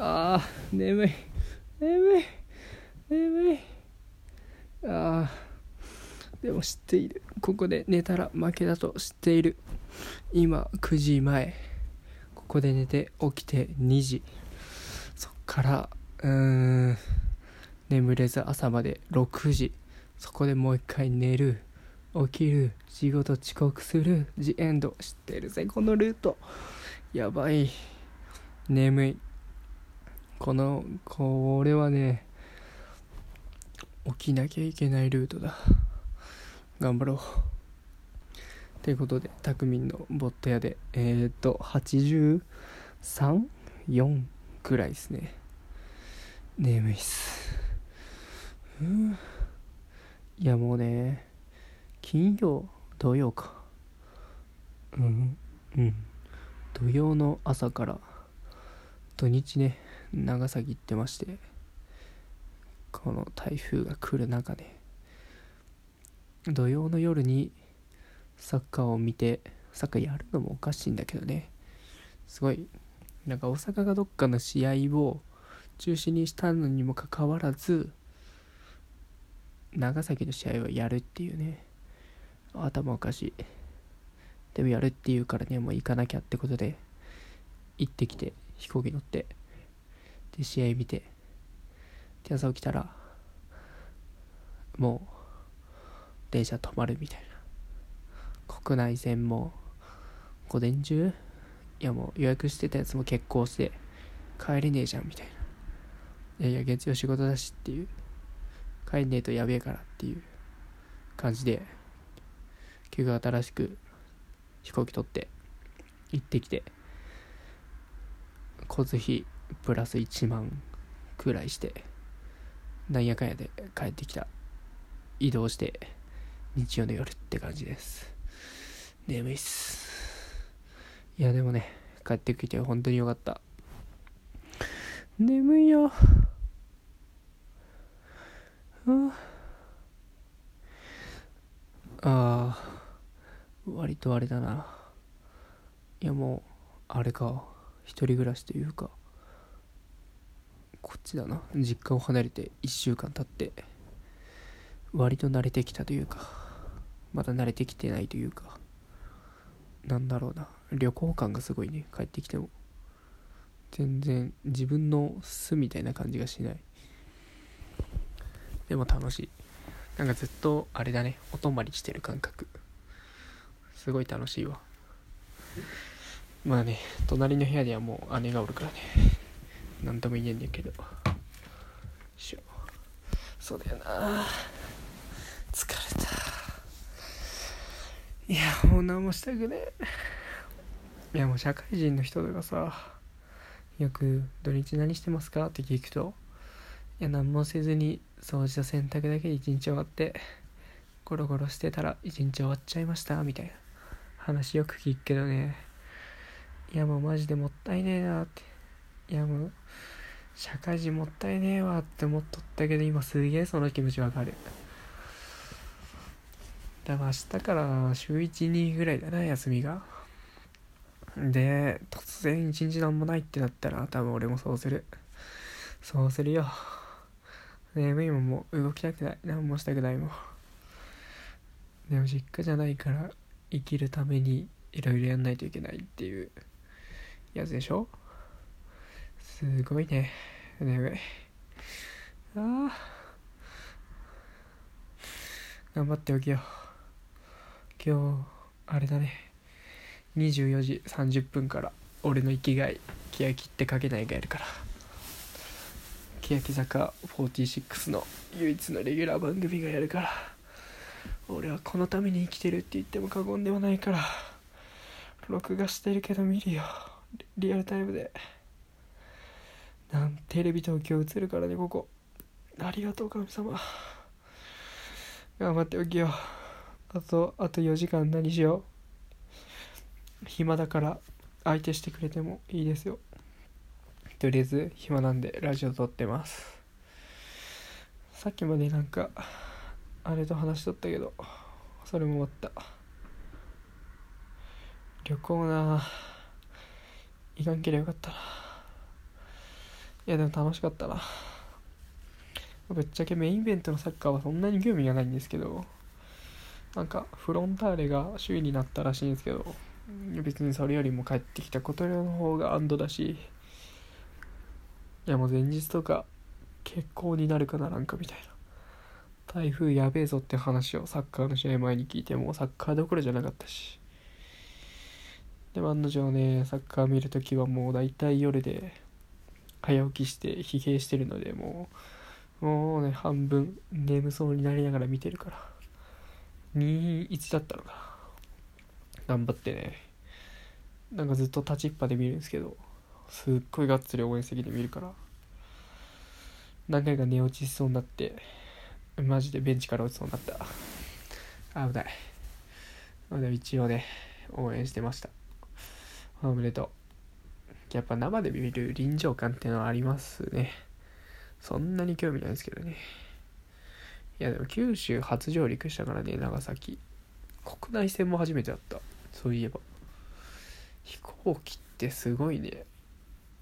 あー眠い。眠い。眠い。あー。でも知っている。ここで寝たら負けだと知っている。今9時前。ここで寝て起きて2時。そっからうーん。眠れず朝まで6時。そこでもう一回寝る。起きる。仕事遅刻する。ジエンド。知ってるぜこのルート。やばい。眠い。このこれはね起きなきゃいけないルートだ。頑張ろう。ということでたくみんのボット屋でえー、っと834くらいですね。眠いっす。うん。いやもうね金曜土曜か。うんうん。土曜の朝から土日ね長崎行ってましてこの台風が来る中で土曜の夜にサッカーを見てサッカーやるのもおかしいんだけどね。すごいなんか大阪がどっかの試合を中止にしたのにもかかわらず長崎の試合はやるっていうね。頭おかしい。でもやるっていうからねもう行かなきゃってことで行ってきて飛行機乗って。で試合見てで朝起きたらもう電車止まるみたいな。国内線も午前中？いやもう予約してたやつも欠航して帰れねえじゃんみたいな。いやいや月曜仕事だしっていう。帰んねえとやべえからっていう。感じで急が新しく飛行機取って行ってきて交通費プラス1万くらいしてなんやかんやで帰ってきた。移動して日曜の夜って感じです。眠いっす。いやでもね帰ってきて本当によかった。眠いよ。ああ割とあれだな。いやもうあれか。一人暮らしというか。こっちだな。実家を離れて1週間経って割と慣れてきたというかまだ慣れてきてないというかなんだろうな。旅行感がすごいね帰ってきても。全然自分の巣みたいな感じがしない。でも楽しい。なんかずっとあれだね。お泊まりしてる感覚。すごい楽しいわ。まあね隣の部屋ではもう姉がおるからね。何とも言えんねんけど。しょ。そうだよな。疲れた。いやもう何もしたくねえ。いやもう社会人の人とかさよく「土日何してますか?」って聞くといや何もせずに掃除と洗濯だけで一日終わってゴロゴロしてたら一日終わっちゃいましたみたいな話よく聞くけどね。いやもうマジでもったいねえなっていやもう社会人もったいねえわって思っとったけど今すげえその気持ちわかる。だから明日から週12ぐらいだな休みが。で突然一日何もないってなったら多分俺もそうする。そうするよ。眠いももう動きたくない。何もしたくないもん。でも実家じゃないから生きるためにいろいろやんないといけないっていうやつでしょ？すごいね。眠い。ああ頑張っておきよ。今日あれだね。24時30分から俺の生きがい欅ってかけないがやるから。欅坂46の唯一のレギュラー番組がやるから。俺はこのために生きてるって言っても過言ではないから。録画してるけど見るよ。リアルタイムで。なんテレビ東京映るからねここ。ありがとう神様。頑張っておきよ。あとあと4時間何しよう。暇だから相手してくれてもいいですよ。とりあえず暇なんでラジオ撮ってます。さっきまでなんかあれと話しとったけどそれも終わった。旅行な。行かんけりゃよかったな。いやでも楽しかったな。ぶっちゃけメインイベントのサッカーはそんなに興味がないんですけどなんかフロンターレが首位になったらしいんですけど別にそれよりも帰ってきたことの方が安堵だしいやもう前日とか結構になるかななんかみたいな。台風やべえぞって話をサッカーの試合前に聞いてもサッカーどころじゃなかったし。でも案の定ねサッカー見るときはもう大体夜で早起きして疲弊してるのでもうもうね半分眠そうになりながら見てるから。2-1だったのかな。頑張ってね。なんかずっと立ちっぱで見るんですけどすっごいがっつり応援席で見るから。何回か寝落ちしそうになってマジでベンチから落ちそうになった。危ない。まあでも一応ね応援してました。おめでとう。やっぱ生で見る臨場感っていうのはありますね。そんなに興味ないですけどね。いやでも九州初上陸したからね長崎。国内線も初めてだった。そういえば。飛行機ってすごいね。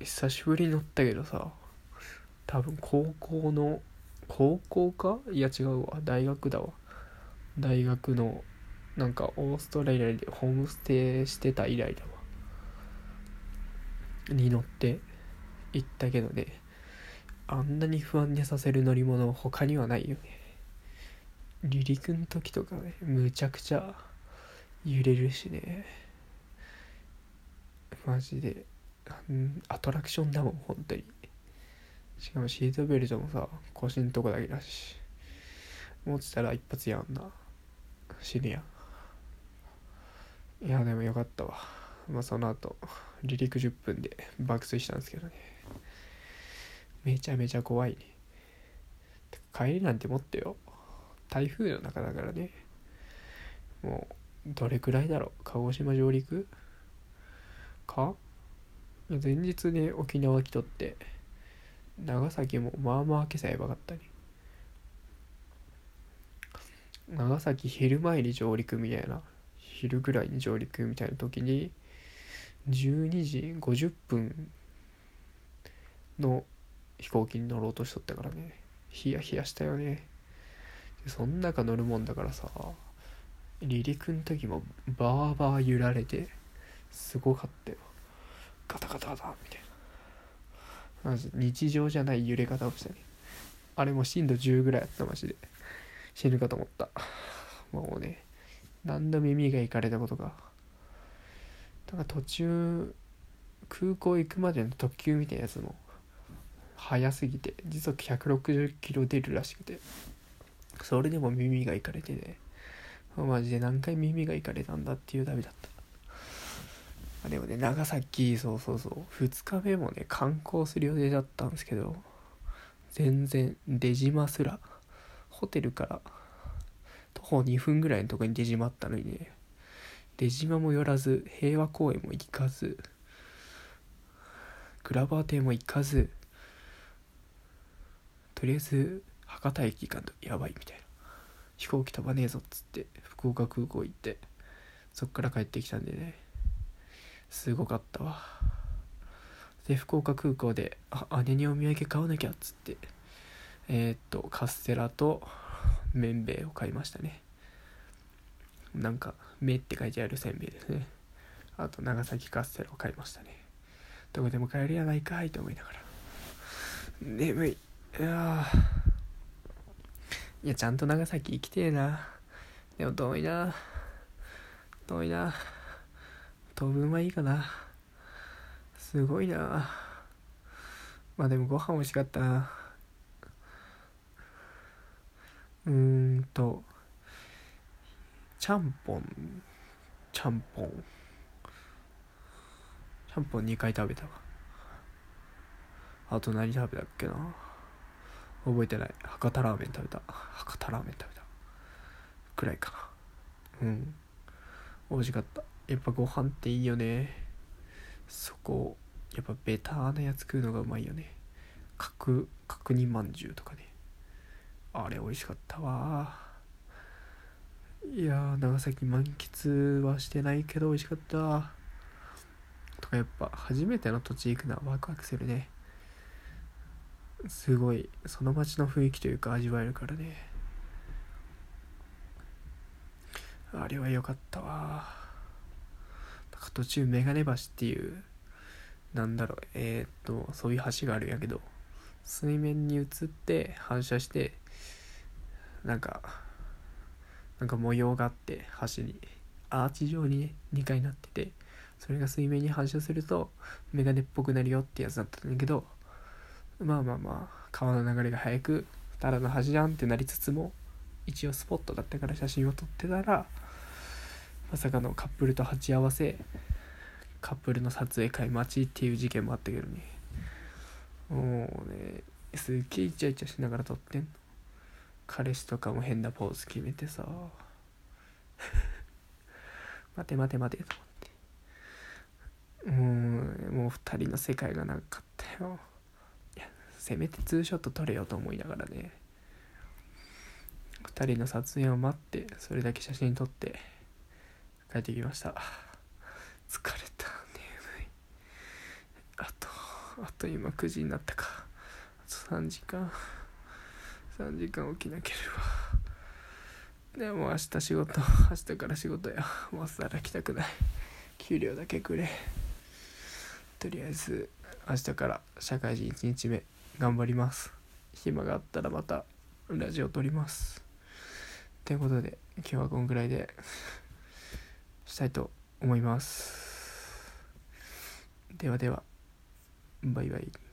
久しぶりに乗ったけどさ。多分高校の高校か？いや違うわ。大学だわ。大学のなんかオーストラリアでホームステイしてた以来だわ。に乗って行ったけどね。あんなに不安にさせる乗り物他にはないよね。離陸の時とかねむちゃくちゃ揺れるしね。マジで。アトラクションだもん本当に。しかもシートベルトもさ腰んとこだけだし。持ってたら一発やんな。死ぬやん。いやでもよかったわ。まあその後。離陸10分で爆睡したんですけどね。めちゃめちゃ怖いね。帰りなんて持ってよ。台風の中だからね。もうどれくらいだろう。鹿児島上陸？か？前日ね沖縄来とって長崎もまあまあ今朝やばかったね。長崎昼前に上陸みたいな昼ぐらいに上陸みたいな時に12時50分の飛行機に乗ろうとしとったからね。ヒヤヒヤしたよね。そん中乗るもんだからさ離陸の時もバーバー揺られてすごかったよ。ガタガタガタみたいな。マジ日常じゃない揺れ方をしたね。あれも震度10ぐらいやったマジで。死ぬかと思った。もうね何度耳がいかれたことか。だか途中空港行くまでの特急みたいなやつも速すぎて時速160キロ出るらしくて。それでも耳がいかれてね。マジで何回耳がいかれたんだっていう旅だった。でもね長崎そうそうそう。2日目もね観光する予定だったんですけど全然出島すらホテルから徒歩2分ぐらいのとこに出島ったのにね出島も寄らず平和公園も行かずグラバー亭も行かずとりあえず博多駅行かんとやばいみたいな。飛行機飛ばねえぞっつって福岡空港行ってそっから帰ってきたんでね。すごかったわ。で福岡空港であ姉にお土産買わなきゃっつってえー、っとカステラと麺べいを買いましたね。なんか「目」って書いてあるせんべいですね。あと長崎カステラを買いましたね。どこでも買えるやないかいと思いながら。眠い。いやいやちゃんと長崎行きてえな。でも遠いな。遠いな。当分はいいかな。すごいな。まあでもご飯美味しかったな。うーんと。ちゃんぽんちゃんぽん。ちゃんぽん2回食べたわあと何食べたっけな。覚えてない。博多ラーメン食べた。博多ラーメン食べた。くらいかな。うん。美味しかった。やっぱご飯っていいよね。そこやっぱベターなやつ食うのがうまいよね。角角煮まんじゅうとかね。あれ美味しかったわ。いや長崎満喫はしてないけど美味しかった。とかやっぱ初めての土地行くのはワクワクするね。すごいその街の雰囲気というか味わえるからね。あれは良かったわ。なんか途中メガネ橋っていうなんだろうえー、っとそういう橋があるんやけど水面に映って反射してなんかなんか模様があって橋にアーチ状にね2回なっててそれが水面に反射するとメガネっぽくなるよってやつだったんだけどまあまあまあ川の流れが速くただの橋じゃんってなりつつも一応スポットだったから写真を撮ってたらまさかのカップルと鉢合わせカップルの撮影会待ちっていう事件もあったけどね。もうねすっげえイチャイチャしながら撮ってんの。彼氏とかも変なポーズ決めてさ。待て待て待てと思って。もうもう二人の世界がなかったよ。せめてツーショット撮れよと思いながらね。2人の撮影を待ってそれだけ写真撮って帰ってきました。疲れた眠い。あとあと今9時になったか。あと3時間。3時間起きなければ。でも明日仕事明日から仕事や。もう働きたくない。給料だけくれ。とりあえず明日から社会人1日目頑張ります。暇があったらまたラジオ撮ります。ということで今日はこんぐらいでしたいと思います。ではではバイバイ。